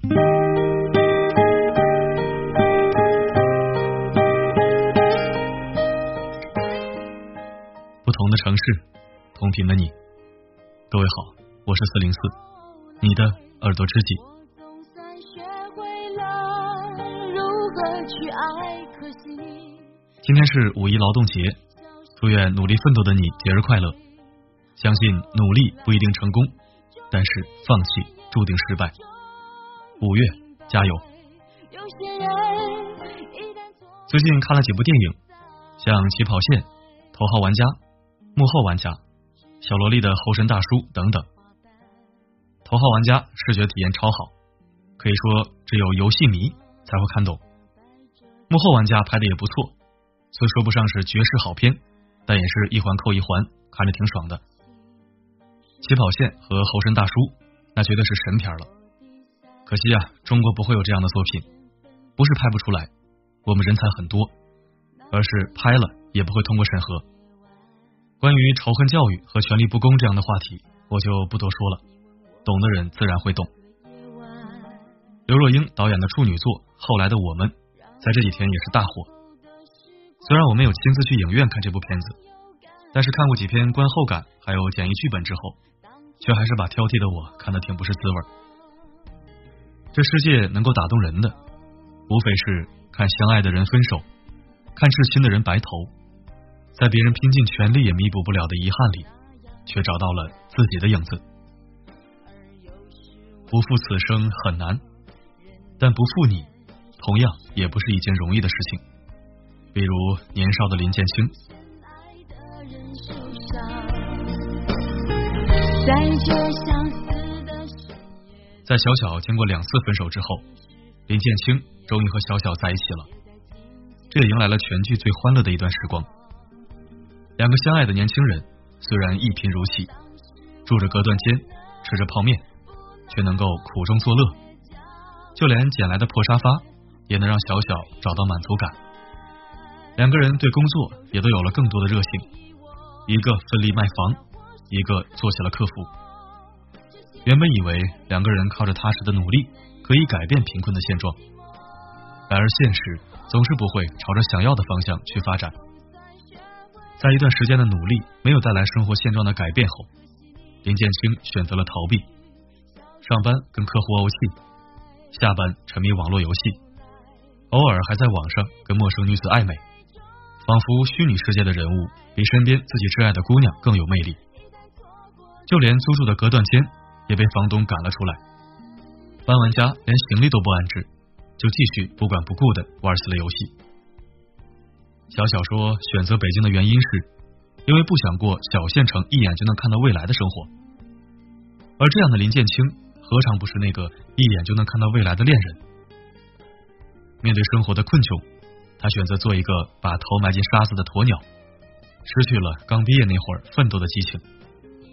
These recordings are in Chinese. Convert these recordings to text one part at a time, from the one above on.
不同的城市，同频的你，各位好，我是四零四，你的耳朵知己。今天是五一劳动节，祝愿努力奋斗的你节日快乐。相信努力不一定成功，但是放弃注定失败。五月加油！最近看了几部电影，像《起跑线》《头号玩家》《幕后玩家》《小萝莉的猴神大叔》等等。《头号玩家》视觉体验超好，可以说只有游戏迷才会看懂。《幕后玩家》拍的也不错，虽说不上是绝世好片，但也是一环扣一环，看着挺爽的。起跑线和猴神大叔，那绝对是神片了。可惜啊，中国不会有这样的作品，不是拍不出来，我们人才很多，而是拍了也不会通过审核。关于仇恨教育和权力不公这样的话题，我就不多说了，懂的人自然会懂。刘若英导演的处女作《后来的我们》在这几天也是大火。虽然我没有亲自去影院看这部片子，但是看过几篇观后感还有简易剧本之后。却还是把挑剔的我看得挺不是滋味。这世界能够打动人的，无非是看相爱的人分手，看至亲的人白头，在别人拼尽全力也弥补不了的遗憾里，却找到了自己的影子。不负此生很难，但不负你，同样也不是一件容易的事情。比如年少的林建清。在在小小经过两次分手之后，林建清终于和小小在一起了，这也迎来了全剧最欢乐的一段时光。两个相爱的年轻人虽然一贫如洗，住着隔断间，吃着泡面，却能够苦中作乐。就连捡来的破沙发，也能让小小找到满足感。两个人对工作也都有了更多的热情，一个奋力卖房。一个做起了客服，原本以为两个人靠着踏实的努力可以改变贫困的现状，然而现实总是不会朝着想要的方向去发展。在一段时间的努力没有带来生活现状的改变后，林建清选择了逃避，上班跟客户怄气，下班沉迷网络游戏，偶尔还在网上跟陌生女子暧昧，仿佛虚拟世界的人物比身边自己挚爱的姑娘更有魅力。就连租住的隔断间也被房东赶了出来，搬完家连行李都不安置，就继续不管不顾的玩起了游戏。小小说选择北京的原因是，因为不想过小县城一眼就能看到未来的生活，而这样的林建清何尝不是那个一眼就能看到未来的恋人？面对生活的困窘，他选择做一个把头埋进沙子的鸵鸟，失去了刚毕业那会儿奋斗的激情。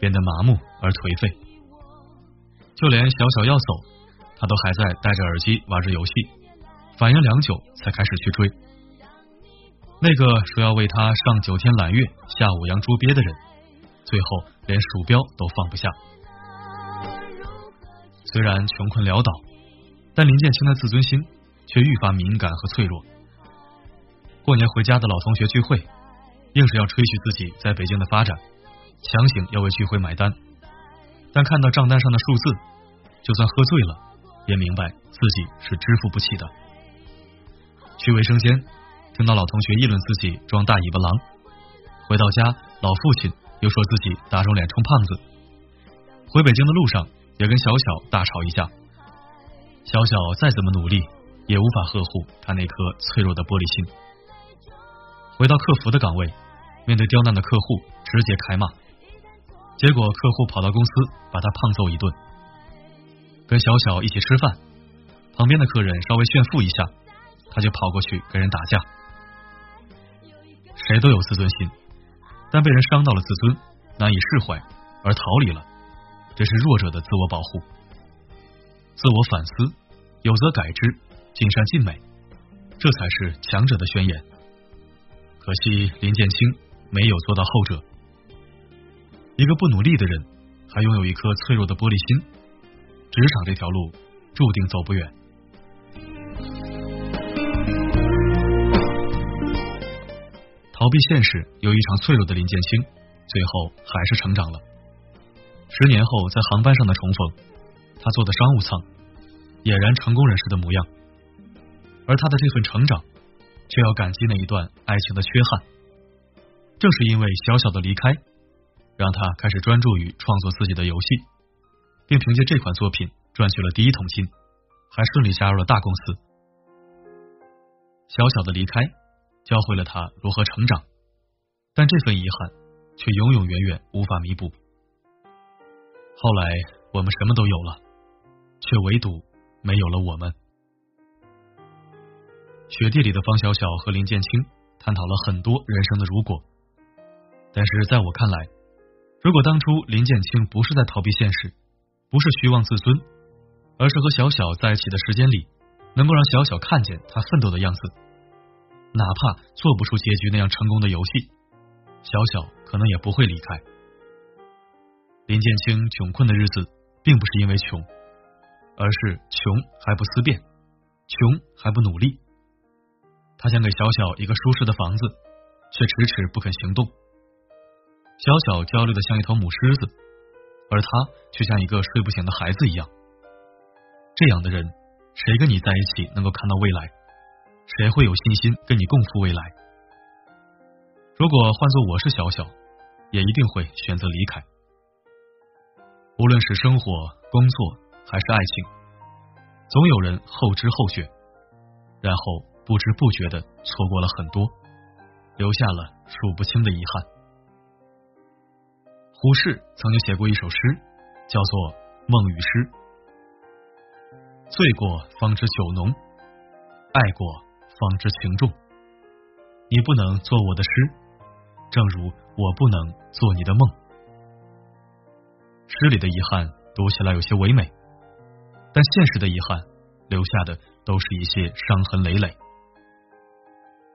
变得麻木而颓废，就连小小要走，他都还在戴着耳机玩着游戏，反应良久才开始去追。那个说要为他上九天揽月、下五洋捉鳖的人，最后连鼠标都放不下。虽然穷困潦倒，但林建清的自尊心却愈发敏感和脆弱。过年回家的老同学聚会，硬是要吹嘘自己在北京的发展。强行要为聚会买单，但看到账单上的数字，就算喝醉了，也明白自己是支付不起的。去卫生间，听到老同学议论自己装大尾巴狼；回到家，老父亲又说自己打肿脸充胖子。回北京的路上，也跟小小大吵一架。小小再怎么努力，也无法呵护他那颗脆弱的玻璃心。回到客服的岗位，面对刁难的客户，直接开骂。结果客户跑到公司把他胖揍一顿，跟小小一起吃饭，旁边的客人稍微炫富一下，他就跑过去跟人打架。谁都有自尊心，但被人伤到了自尊，难以释怀而逃离了，这是弱者的自我保护。自我反思，有则改之，尽善尽美，这才是强者的宣言。可惜林建清没有做到后者。一个不努力的人，还拥有一颗脆弱的玻璃心。职场这条路注定走不远。逃避现实，有一场脆弱的林建清，最后还是成长了。十年后，在航班上的重逢，他坐的商务舱，俨然成功人士的模样。而他的这份成长，却要感激那一段爱情的缺憾。正是因为小小的离开，让他开始专注于创作自己的游戏，并凭借这款作品赚取了第一桶金，还顺利加入了大公司。小小的离开，教会了他如何成长，但这份遗憾却永永远远无法弥补。后来我们什么都有了，却唯独没有了我们。雪地里的方小小和林建清探讨了很多人生的如果，但是在我看来，如果当初林建清不是在逃避现实，不是虚妄自尊，而是和小小在一起的时间里，能够让小小看见他奋斗的样子，哪怕做不出结局那样成功的游戏，小小可能也不会离开。林建清穷困的日子，并不是因为穷，而是穷还不思变，穷还不努力。他想给小小一个舒适的房子，却迟迟不肯行动。小小焦虑的像一头母狮子，而他却像一个睡不醒的孩子一样。这样的人，谁跟你在一起能够看到未来？谁会有信心跟你共赴未来？如果换做我是小小，也一定会选择离开。无论是生活、工作还是爱情，总有人后知后觉，然后。不知不觉的错过了很多，留下了数不清的遗憾。胡适曾经写过一首诗，叫做《梦与诗》。醉过方知酒浓，爱过方知情重。你不能做我的诗，正如我不能做你的梦。诗里的遗憾读起来有些唯美，但现实的遗憾留下的都是一些伤痕累累。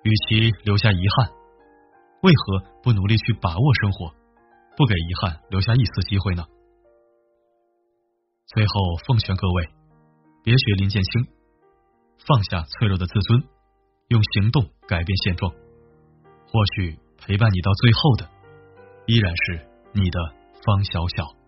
与其留下遗憾，为何不努力去把握生活，不给遗憾留下一丝机会呢？最后奉劝各位，别学林建清，放下脆弱的自尊，用行动改变现状。或许陪伴你到最后的，依然是你的方小小。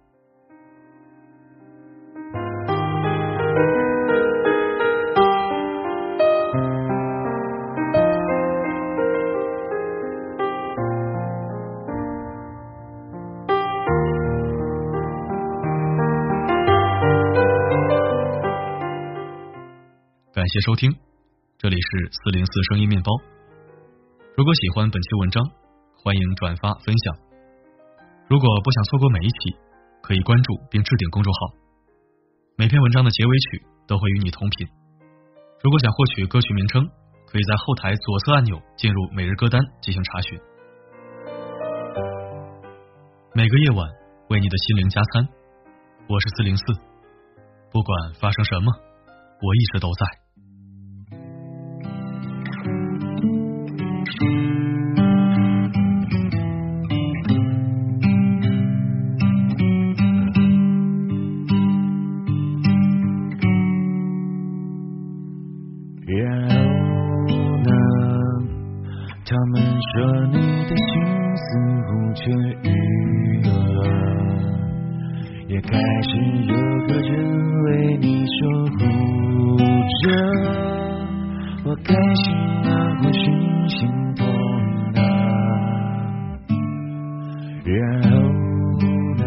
感谢收听，这里是四零四声音面包。如果喜欢本期文章，欢迎转发分享。如果不想错过每一期，可以关注并置顶公众号。每篇文章的结尾曲都会与你同频。如果想获取歌曲名称，可以在后台左侧按钮进入每日歌单进行查询。每个夜晚为你的心灵加餐，我是四零四。不管发生什么，我一直都在。着余额，也开始有个人为你守护着。我开心啊，或是心痛啊，然后呢？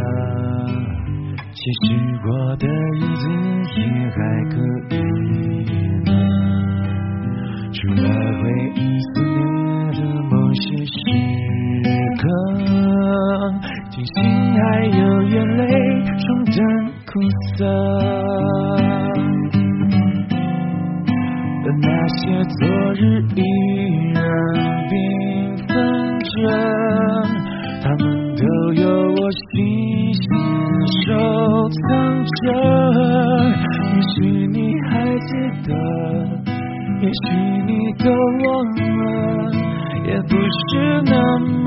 其实过的日子也还可以呢，除了回忆。心还有眼泪冲淡苦涩，而那些昨日依然缤纷着，它们都有我细心收藏着。也许你还记得，也许你都忘了，也不是那么。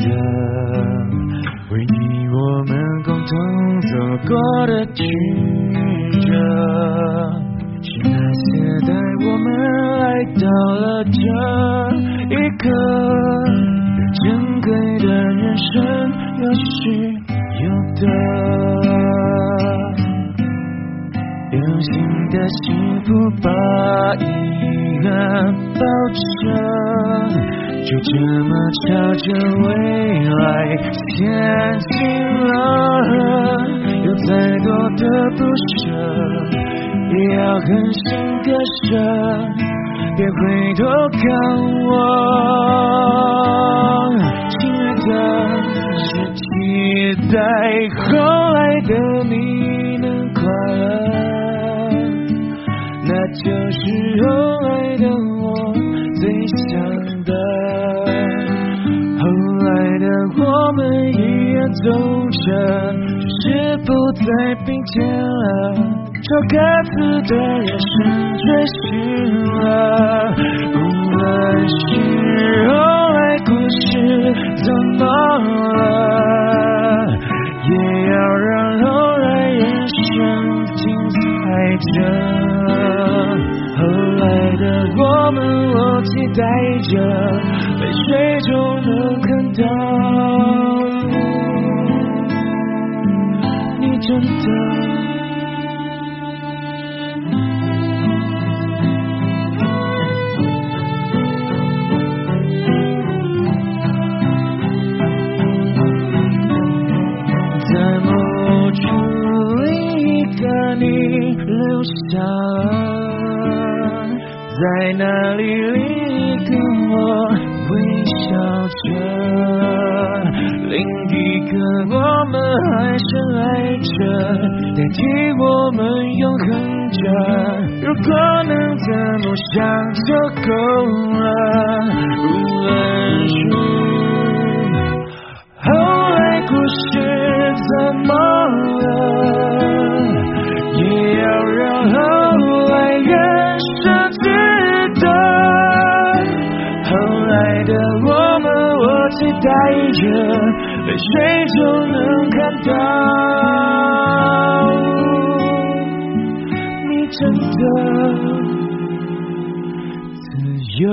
的，回忆我们共同走过的曲折，是那些带我们来到了这一刻。珍贵的人生，有失有得，用心的幸福把遗憾包着，就这么朝着未来前进了。有再多的不舍，也要狠心割舍。别回头看我，亲爱的，是期待后来的你能快乐，那就是后来的我最想我们依然走着，只是不再并肩了。朝各自的人生追寻了，无论是后来故事怎么了，也要让后来人生精彩着。后来的我们，我期待着，泪水中能看到深爱着，代替我们永恒着。如果能怎么想就够了，无论后来故事怎么了，也要让。后来人生值得，后来的我们，我期待着，泪水中能看到你真的自由。